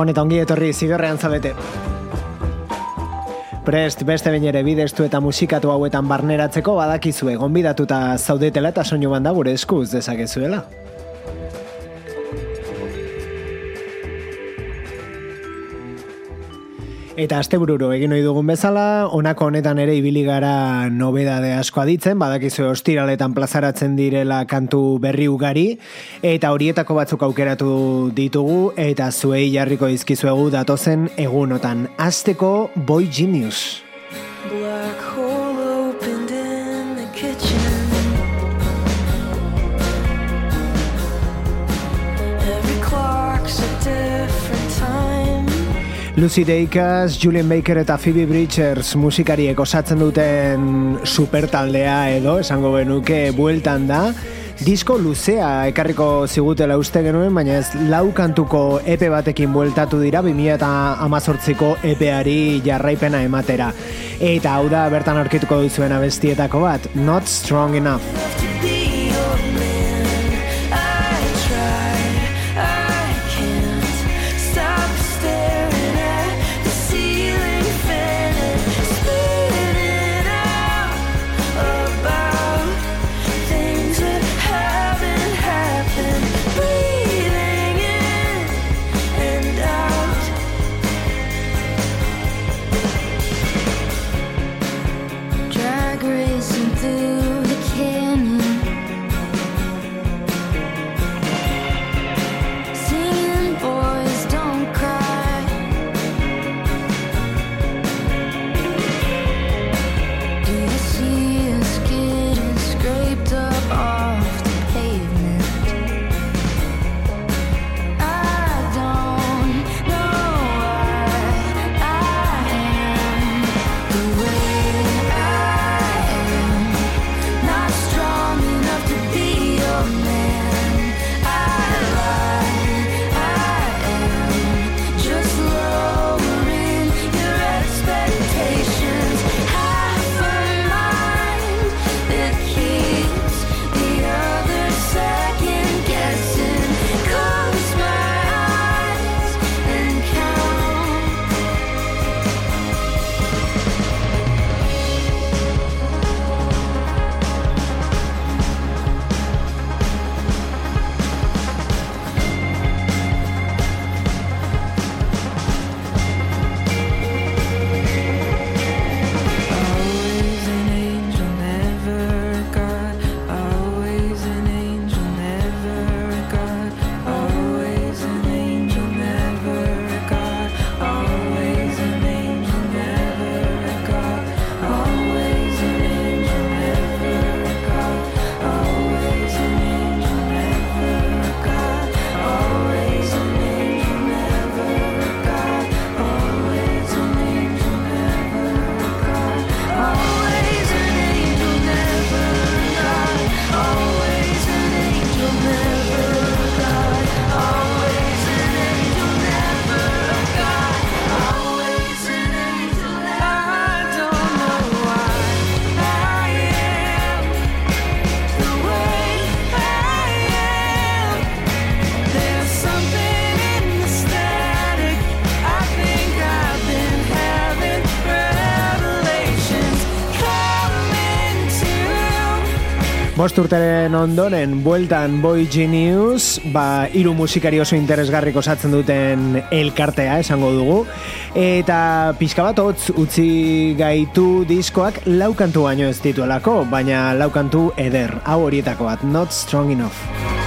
Gabon eta ongi etorri zigorrean zabete. Prest, beste bain ere bidestu eta musikatu hauetan barneratzeko badakizue, gonbidatuta zaudetela eta soinu banda gure eskuz dezakezuela. Eta astebururo egin ohi dugun bezala, honako honetan ere ibili gara nobedade asko aditzen, badakizu ostiraletan plazaratzen direla kantu berri ugari, eta horietako batzuk aukeratu ditugu, eta zuei jarriko izkizuegu datozen egunotan. Azteko Boy Genius. Lucy Dacus, Julian Baker eta Phoebe Bridgers musikariek osatzen duten supertaldea edo, esango benuke, bueltan da. Disko luzea ekarriko zigutela uste genuen, baina ez lau kantuko epe batekin bueltatu dira, 2000 eta amazortziko epeari jarraipena ematera. Eta hau da bertan aurkituko duzuena bestietako bat, Not Strong Enough. Bost urteren ondoren, bueltan Boy Genius, ba, iru musikari oso interesgarriko osatzen duten elkartea, esango dugu. Eta pixka bat hotz utzi gaitu diskoak laukantu baino ez dituelako, baina laukantu eder, hau horietako bat, not strong enough.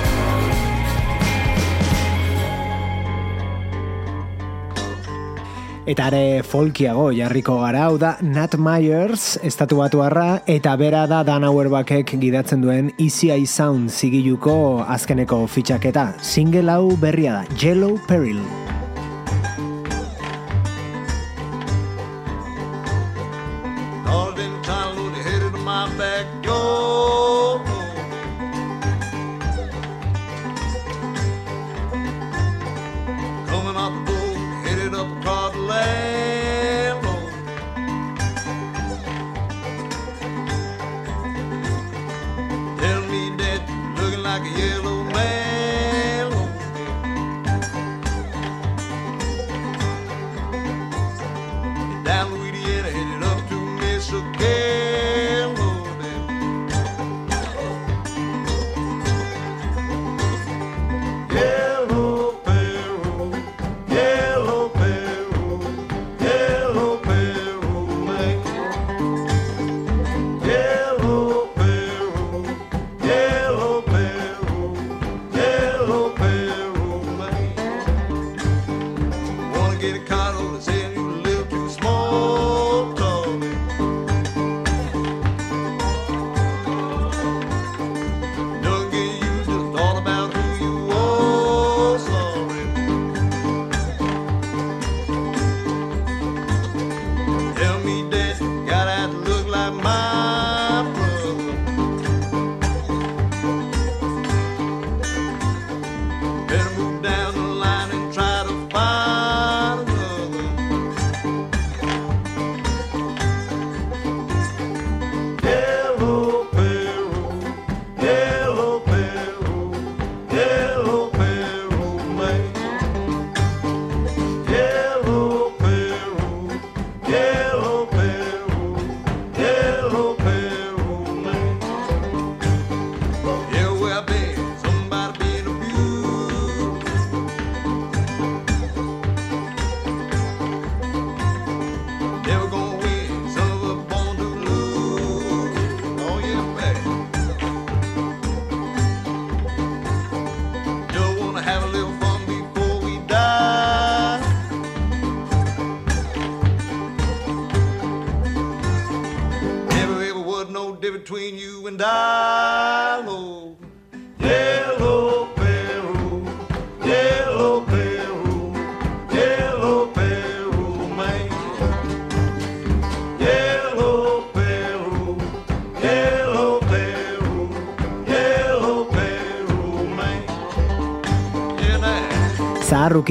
Eta are folkiago jarriko gara, hau da Nat Myers, estatu batu eta bera da Dan Auerbachek gidatzen duen Easy Eye Sound zigiluko azkeneko fitxaketa. Single hau berria da, Yellow Peril.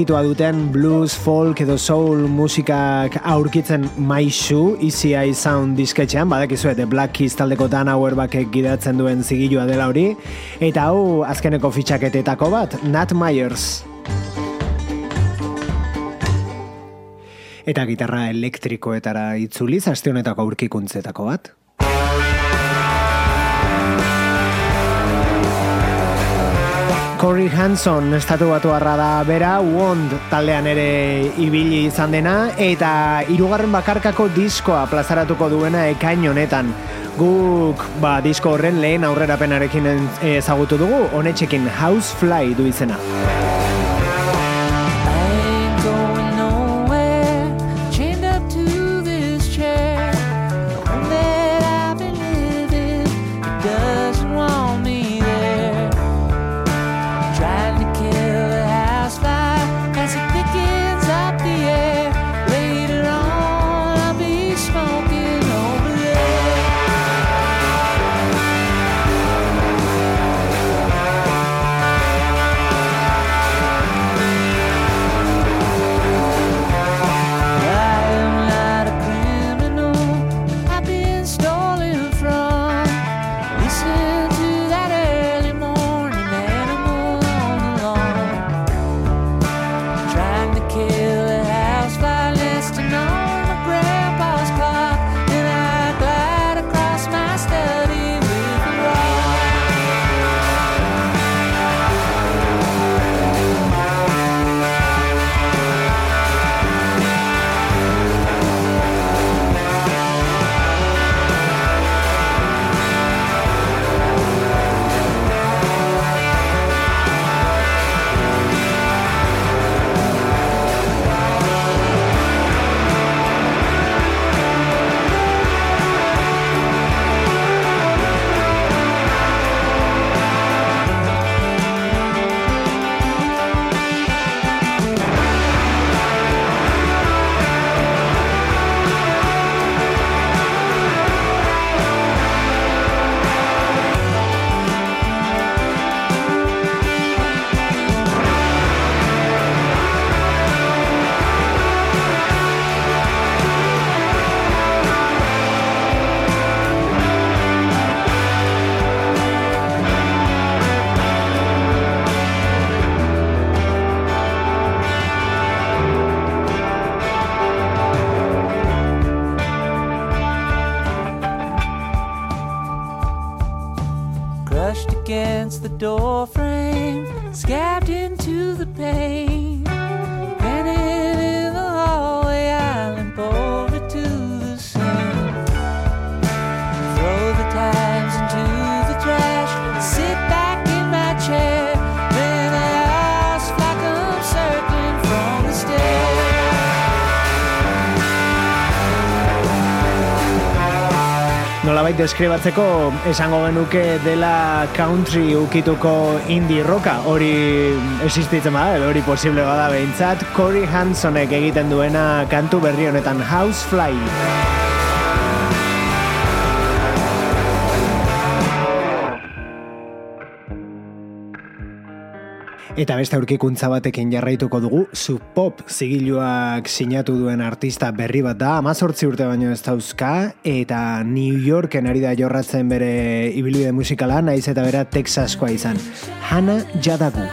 Ukitua duten blues, folk edo soul musikak aurkitzen maisu Eye Sound disketxean, badakizu The Black Keys taldeko Dan Auerbachek gidatzen duen zigilua dela hori, eta hau azkeneko fitxaketetako bat, Nat Myers. Eta gitarra elektrikoetara itzuliz, aste honetako aurkikuntzetako bat. Corey Hanson estatu batu da bera, Wond taldean ere ibili izan dena, eta irugarren bakarkako diskoa plazaratuko duena ekain honetan. Guk, ba, disko horren lehen aurrerapenarekin ezagutu dugu, honetxekin Housefly du izena. Deskribatzeko esango genuke dela country ukituko indie roka hori existitzen bada, hori posible bada behintzat, Corey Hansonek egiten duena kantu berri honetan Housefly. Eta beste aurkikuntza batekin jarraituko dugu, Sub Pop zigiluak sinatu duen artista berri bat da, amazortzi urte baino ez dauzka, eta New Yorken ari da jorratzen bere ibilbide musikala, naiz eta bera Texaskoa izan. Hannah Jadagu.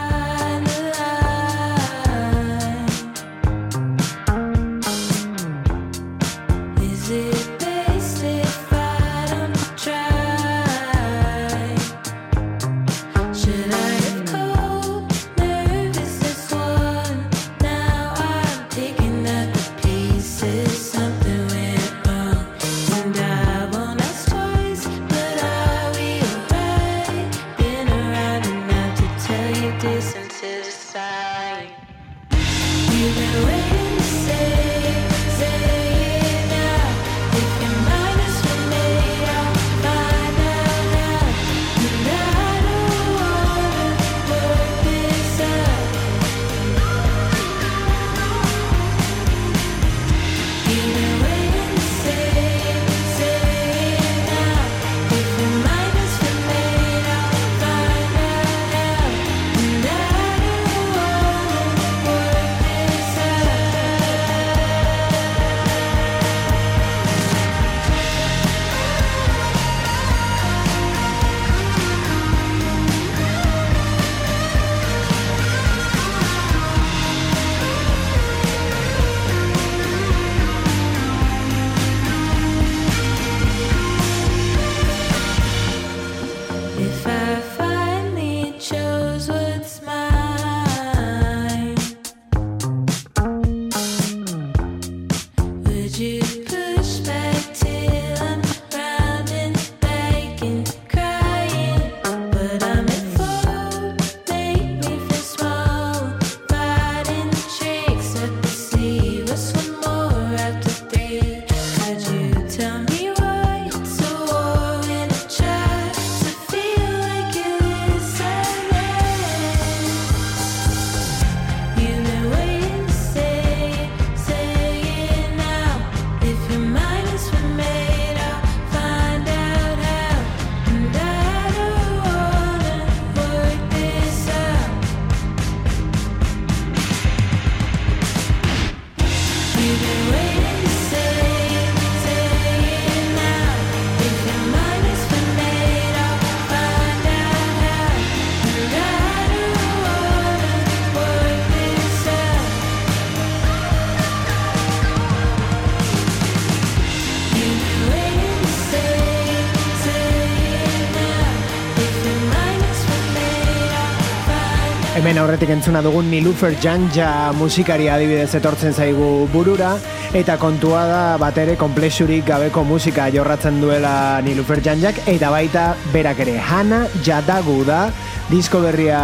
Aurretik entzuna dugun Nilufer Janja musikari adibidez etortzen zaigu burura. Eta kontua da batere komplexurik gabeko musika jorratzen duela Nilufer Janjak. Eta baita berak ere Hana Jadagu da. Disko berria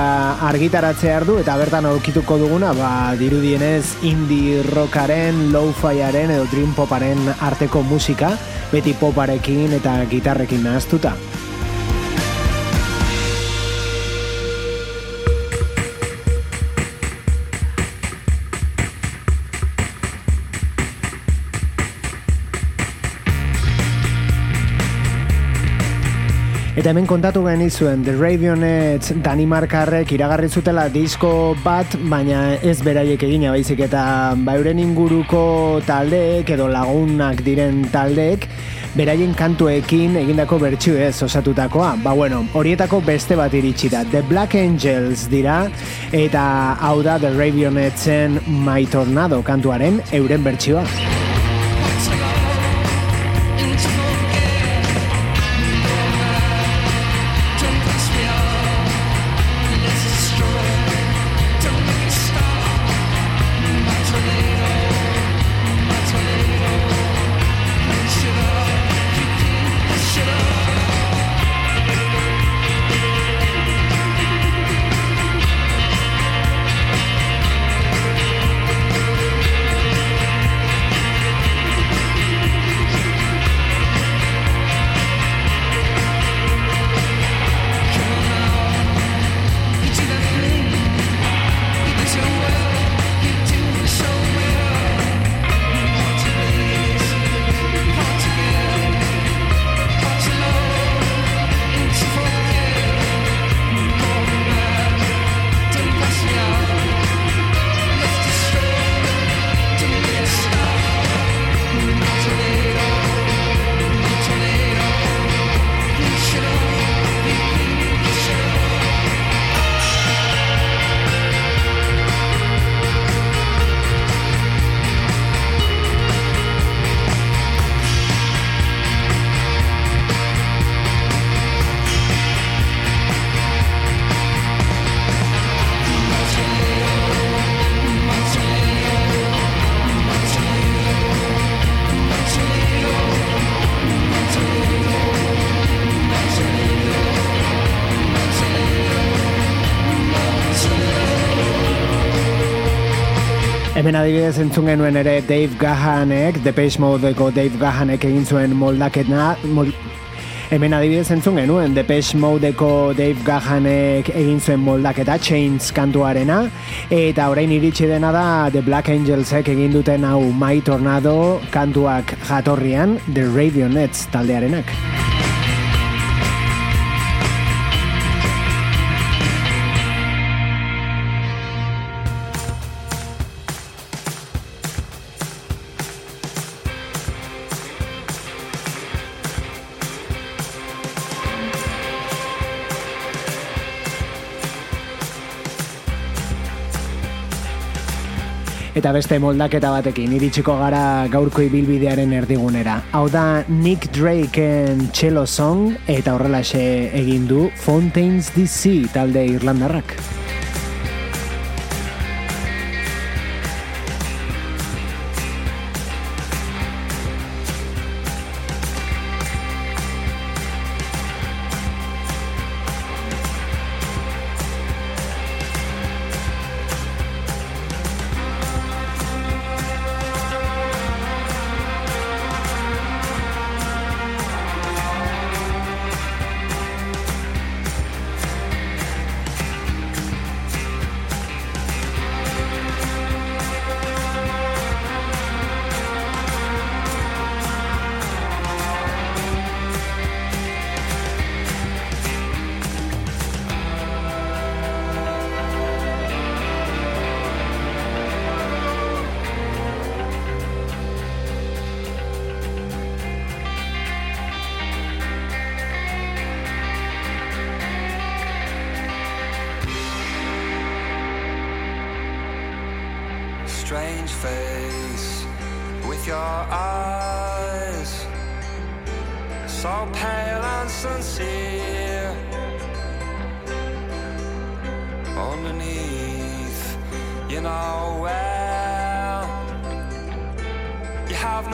argitaratzea du eta bertan aurkituko duguna ba dirudienez indie rockaren, lo-fiaren edo dream poparen arteko musika beti poparekin eta gitarrekin nahaztuta. Eta hemen kontatu genizuen The Radionets Danimarkarrek iragarri zutela disko bat, baina ez beraiek egina baizik eta ba euren inguruko taldeek edo lagunak diren taldeek beraien kantuekin egindako bertsuez osatutakoa. Ba bueno, horietako beste bat iritsi da. The Black Angels dira eta hau da The Radionetsen My Tornado kantuaren euren bertsioa. Hemen adibidez entzun genuen ere Dave Gahanek, Depeche Modeko Dave Gahanek egin zuen moldaketna, mol, Hemen adibidez entzun genuen Depeche Modeko Dave Gahanek egin zuen moldaketa Chains kantuarena eta orain iritsi dena da The Black Angelsek egin duten hau My Tornado kantuak jatorrian The Radionets taldearenak. Eta beste moldaketa batekin iritsiko gara gaurko ibilbidearen erdigunera. Hau da Nick Drakeen cello song eta horrelaxe egin du Fontaines DC talde Irlandarrak.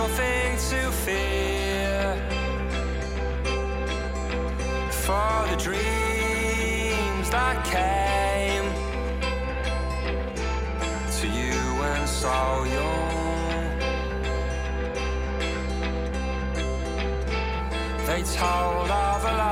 Nothing to fear for the dreams that came to you when so young. They told of a life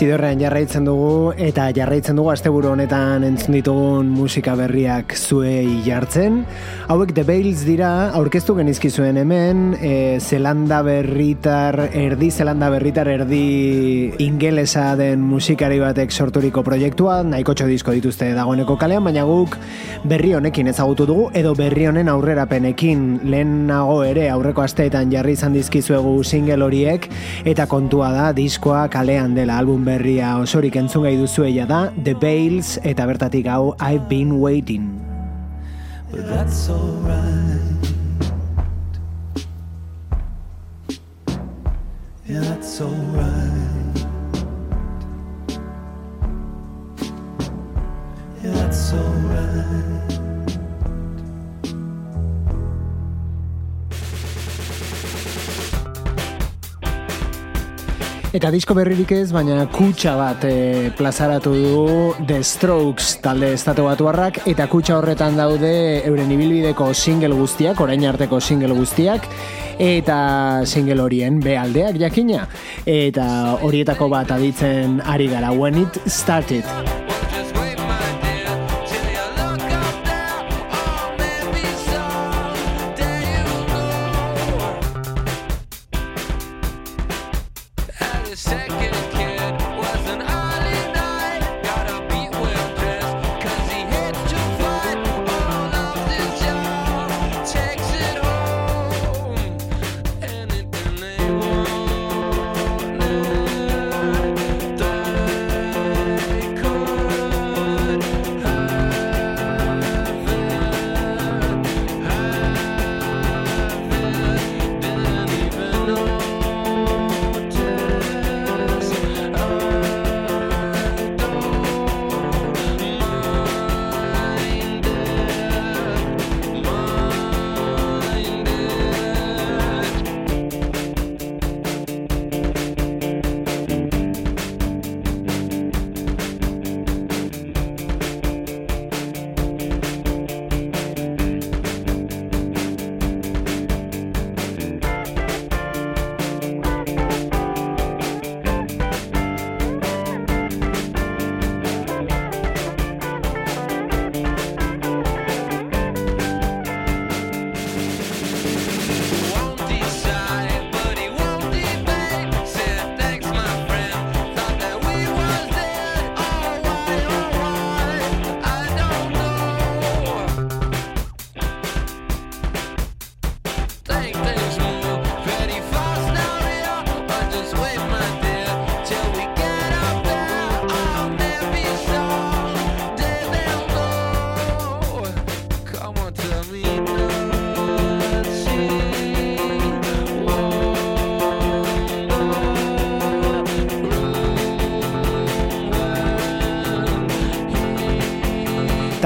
Zidorrean jarraitzen dugu eta jarraitzen dugu asteburu honetan entzun ditugun musika berriak zuei jartzen. Hauek The Bales dira, aurkeztu genizkizuen hemen, e, Zelanda berritar, erdi Zelanda berritar, erdi ingelesa den musikari batek sorturiko proiektua, nahiko disko dituzte dagoeneko kalean, baina guk berri honekin ezagutu dugu, edo berri honen aurrerapenekin lehenago ere aurreko asteetan jarri izan dizkizuegu single horiek, eta kontua da diskoa kalean dela album berria osorik entzun gai duzuela da The Bales eta bertatik hau I've Been Waiting. but that's alright. Yeah, that's alright. Yeah, that's alright. Eta disko berririk ez, baina kutsa bat e, plazaratu du The Strokes talde estatu batuarrak, eta kutsa horretan daude euren ibilbideko single guztiak, orain arteko single guztiak, eta single horien bealdeak jakina. Eta horietako bat aditzen ari gara, When It Started.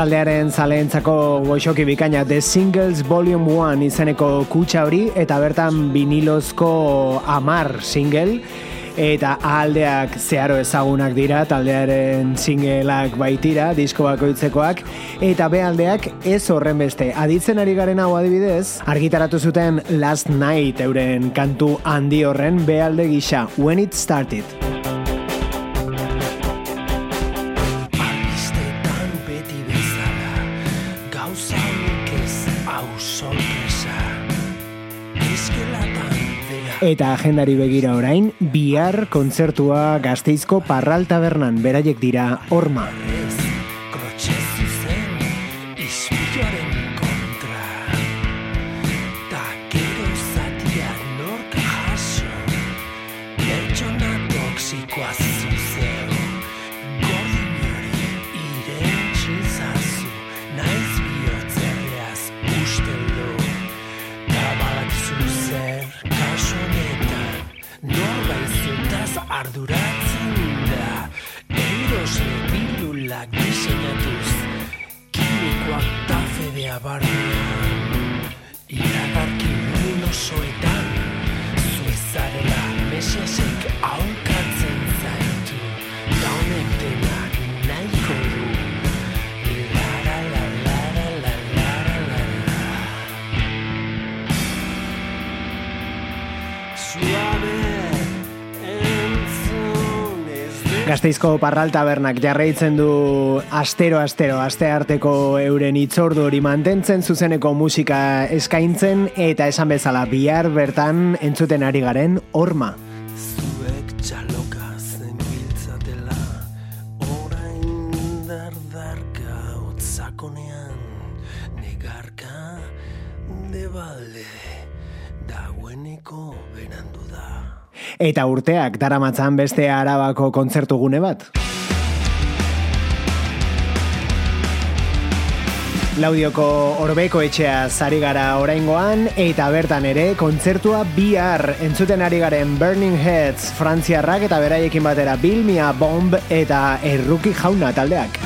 Taldearen zaleentzako goxoki bikaina The Singles Volume 1 izeneko kutsa hori eta bertan vinilozko amar single eta aldeak zeharo ezagunak dira taldearen singleak baitira, disko bakoitzekoak eta be aldeak ez horren beste. Aditzen ari garen hau adibidez, argitaratu zuten Last Night euren kantu handi horren be alde gisa, When It Started. Eta agendari begira orain, bihar kontzertua gazteizko parral tabernan beraiek dira horma. Gazteizko parral tabernak jarraitzen du astero astero aste arteko euren itzordu hori mantentzen zuzeneko musika eskaintzen eta esan bezala bihar bertan entzuten ari garen horma. Eta urteak daramatzan beste arabako kontzertugune bat. Laudioko Orbeko etxea zari gara oraingoan eta bertan ere kontzertua bihar entzuten ari garen Burning Heads frantziarrak eta beraiekin batera Bill Mia Bomb eta Erruki Jauna taldeak.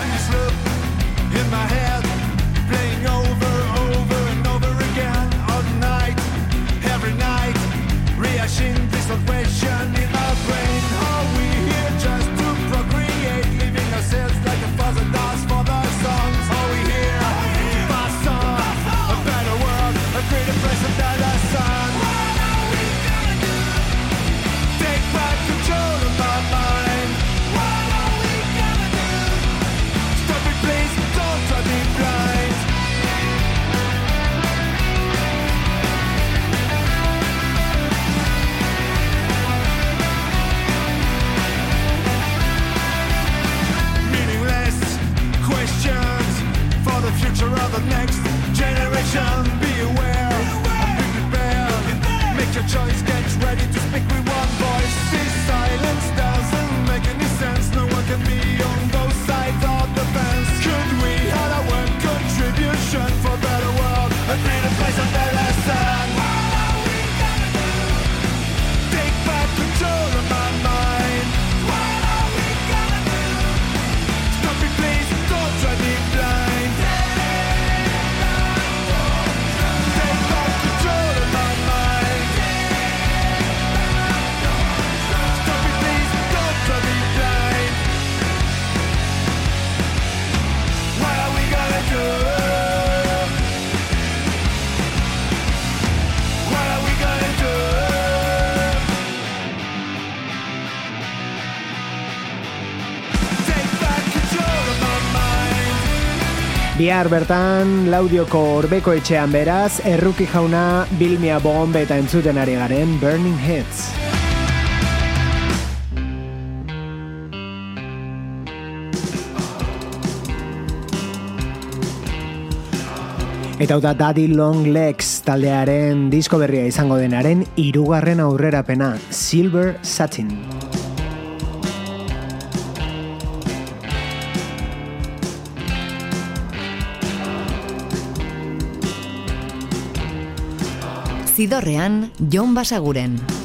Bihar bertan Laudioko Orbeko etxean beraz Erruki Jauna Bill Mia Bomb eta entzuten ari garen Burning Heads. Eta hau da Daddy Long Legs taldearen disko berria izango denaren hirugarren aurrerapena Silver Satin. Zidorrean, Jon Basaguren.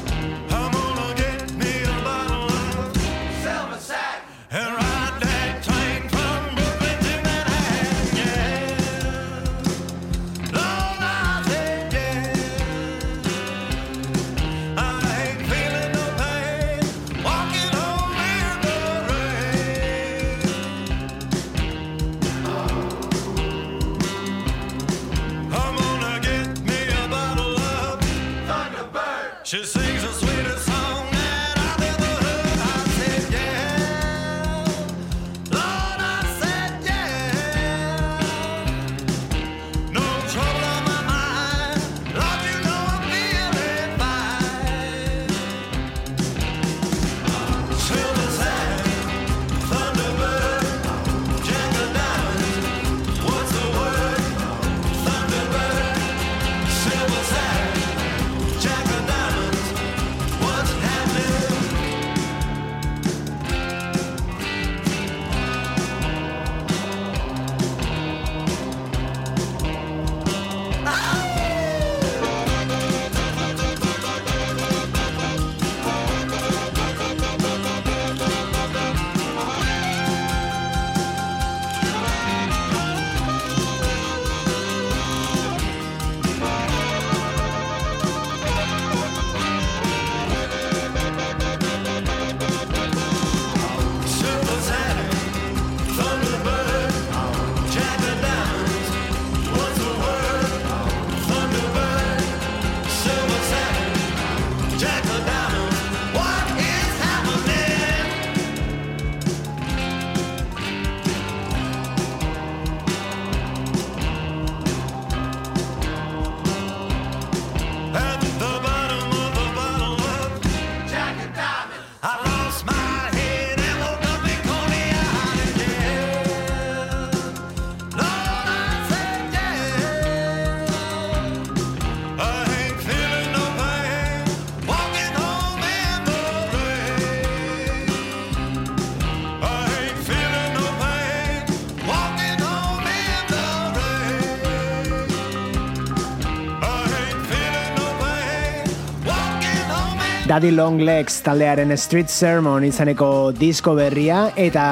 Daddy Long Legs taldearen Street Sermon izaneko disko berria eta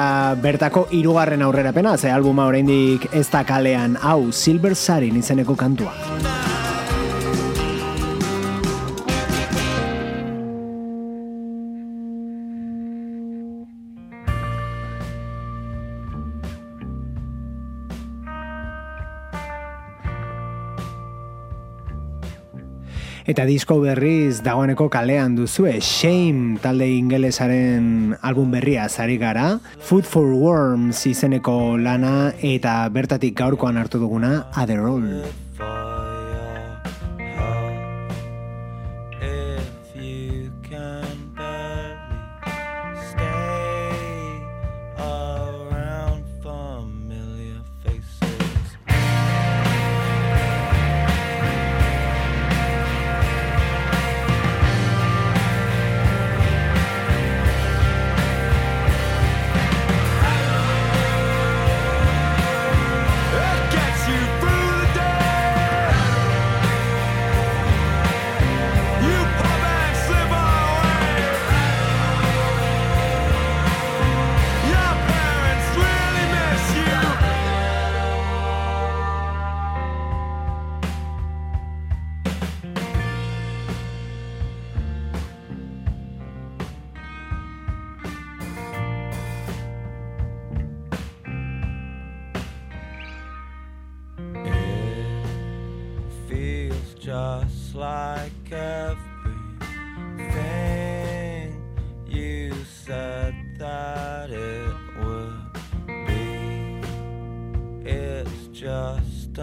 bertako hirugarren aurrerapena, ze albuma oraindik ez da kalean, hau Silver Sarin izeneko kantua. eta disko berriz dagoeneko kalean duzue Shame talde ingelesaren album berria zari gara. Food for Worms izeneko lana eta bertatik gaurkoan hartu duguna Adderall. like everything you said that it would be. It's just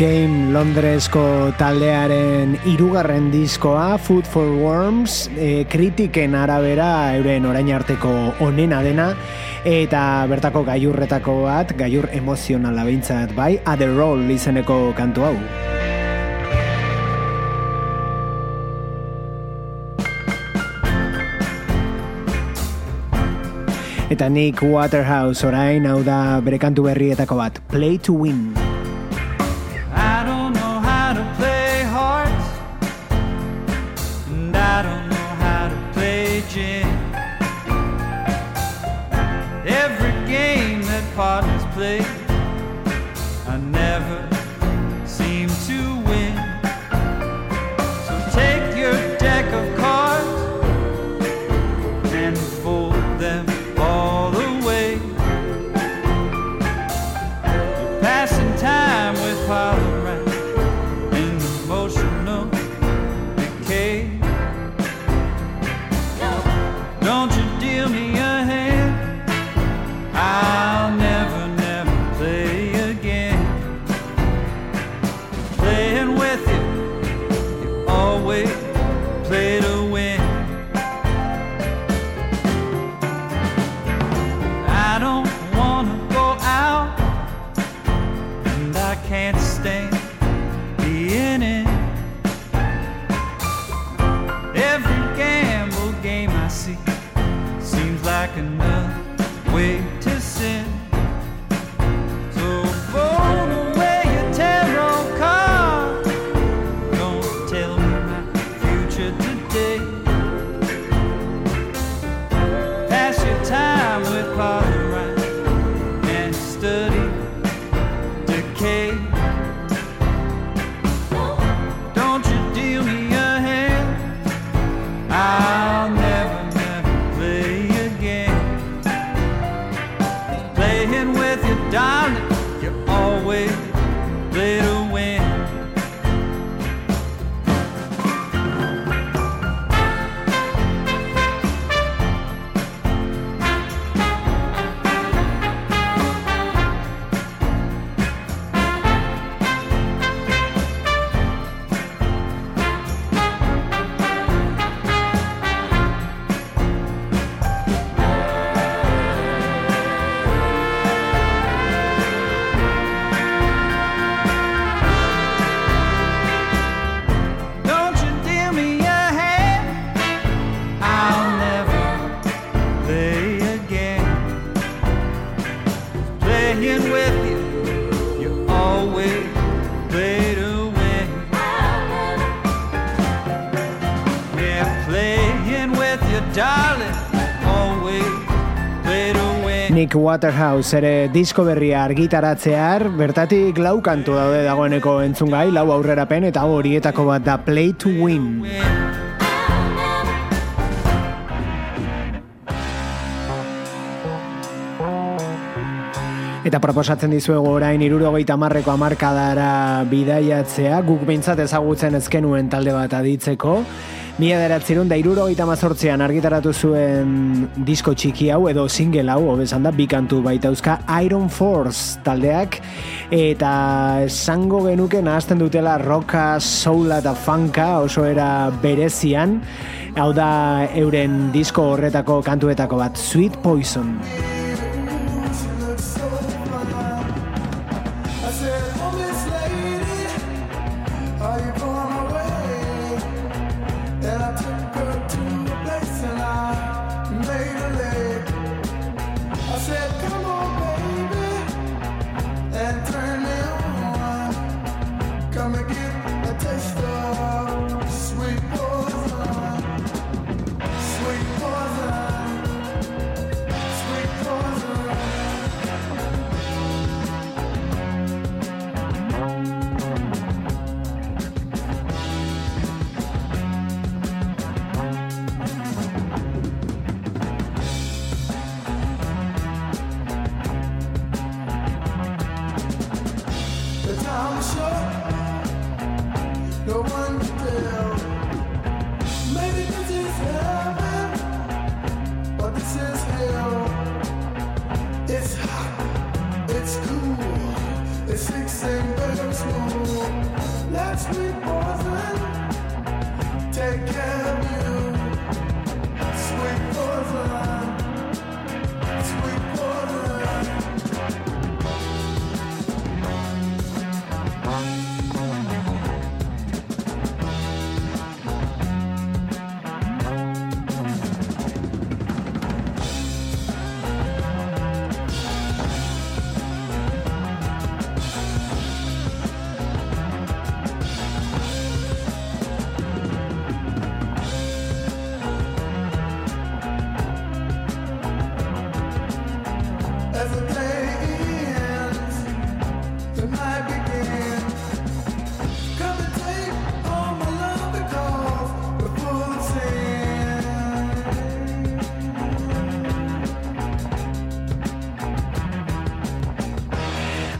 Shame Londresko taldearen irugarren diskoa Food for Worms e, kritiken arabera euren orain arteko onena dena eta bertako gailurretako bat gailur emozionala behintzat bai Other Roll izeneko kantu hau. Eta Nick Waterhouse orain hau da bere kantu berrietako bat Play to Win Nick Waterhouse ere disko berria argitaratzear, bertatik lau kantu daude dagoeneko entzungai, lau aurrerapen eta horietako bat da Play to Win. Eta proposatzen dizuegu orain irurogeita marreko amarkadara bidaiatzea, guk behintzat ezagutzen ezkenuen talde bat aditzeko. Mila deratzerun da irurogeita mazortzean argitaratu zuen disko txiki hau edo single hau, hobesan da, bikantu baitauzka Iron Force taldeak. Eta esango genuke nahazten dutela rocka, soula eta funka oso era berezian. Hau da euren disko horretako kantuetako bat Sweet Poison I'ma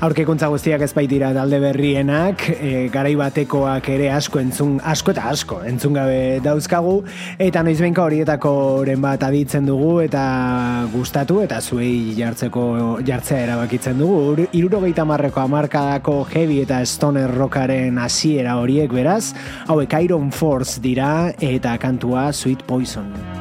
aurkekuntza guztiak ez baitira talde berrienak, e, garai batekoak ere asko entzun, asko eta asko entzun gabe dauzkagu, eta noizbenka horietakoren bat aditzen dugu eta gustatu eta zuei jartzeko jartzea erabakitzen dugu. Irurogeita marreko amarkadako heavy eta stoner rockaren hasiera horiek beraz, hauek Iron Force dira eta kantua Sweet Poison.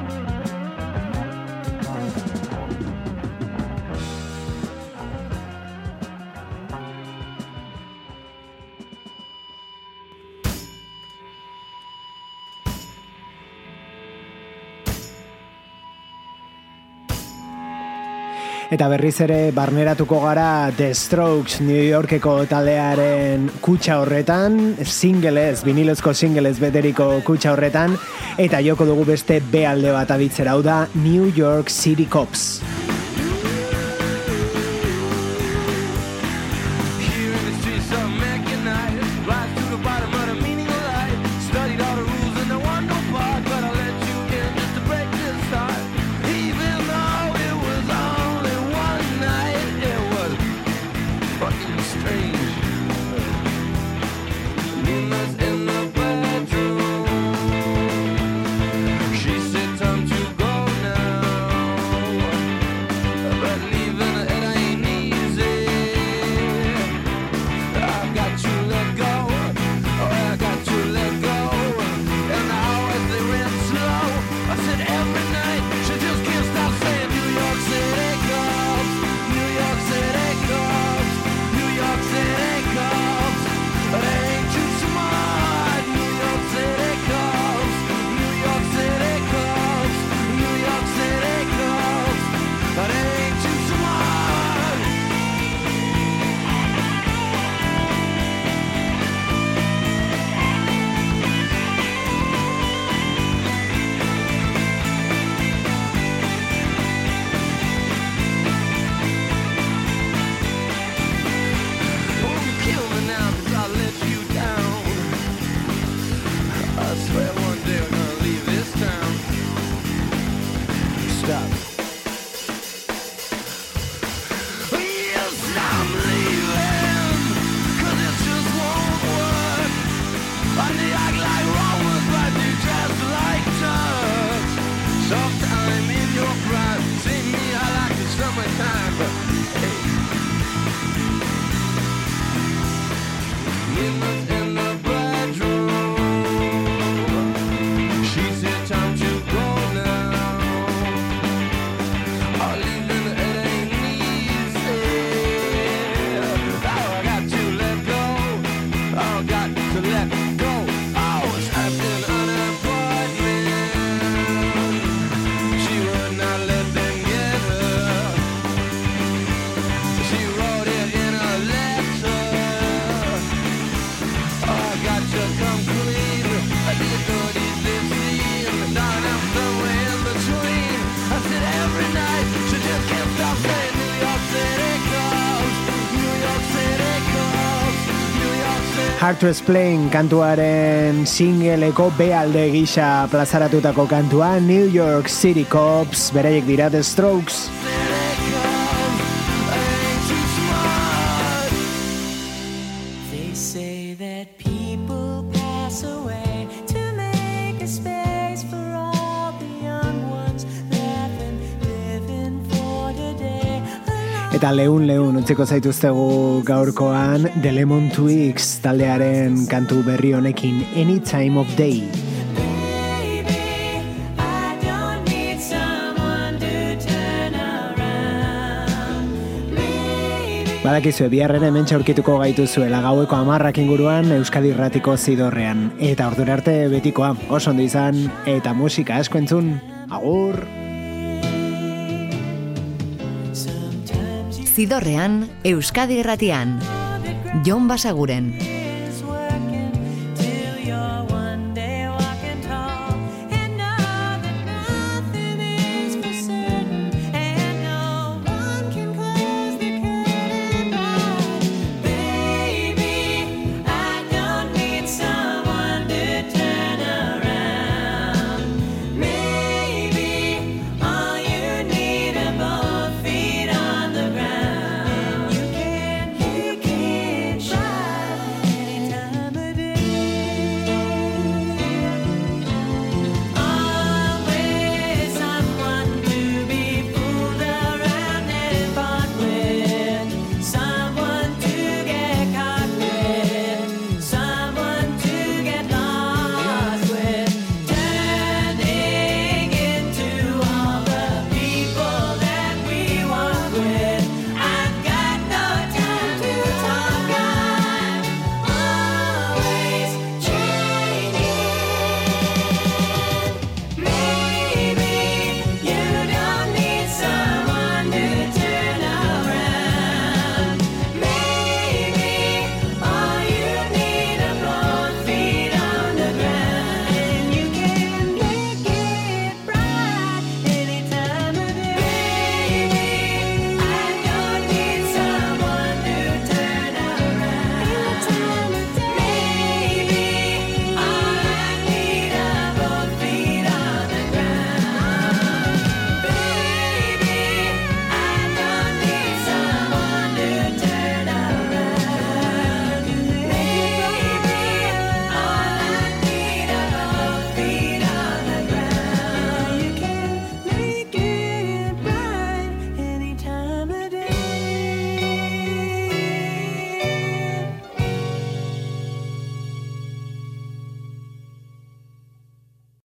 eta berriz ere barneratuko gara The Strokes New Yorkeko taldearen kutxa horretan, singelez, vinilozko singelez beteriko kutxa horretan, eta joko dugu beste B alde bat abitzera, hau da New York City Cops. Hard to Explain kantuaren singeleko bealde gisa plazaratutako kantua New York City Cops, bereiek dira The Strokes. Eta leun leun utziko zaituztegu gaurkoan The Lemon Twigs taldearen kantu berri honekin Any Time of Day. Badakizue, biharren hemen aurkituko gaituzuela gaueko amarrak inguruan Euskadi Irratiko zidorrean. Eta ordura arte betikoa, oso ondo izan, eta musika asko entzun. Agur! Zidorrean, Euskadi Irratian. Jon Basaguren.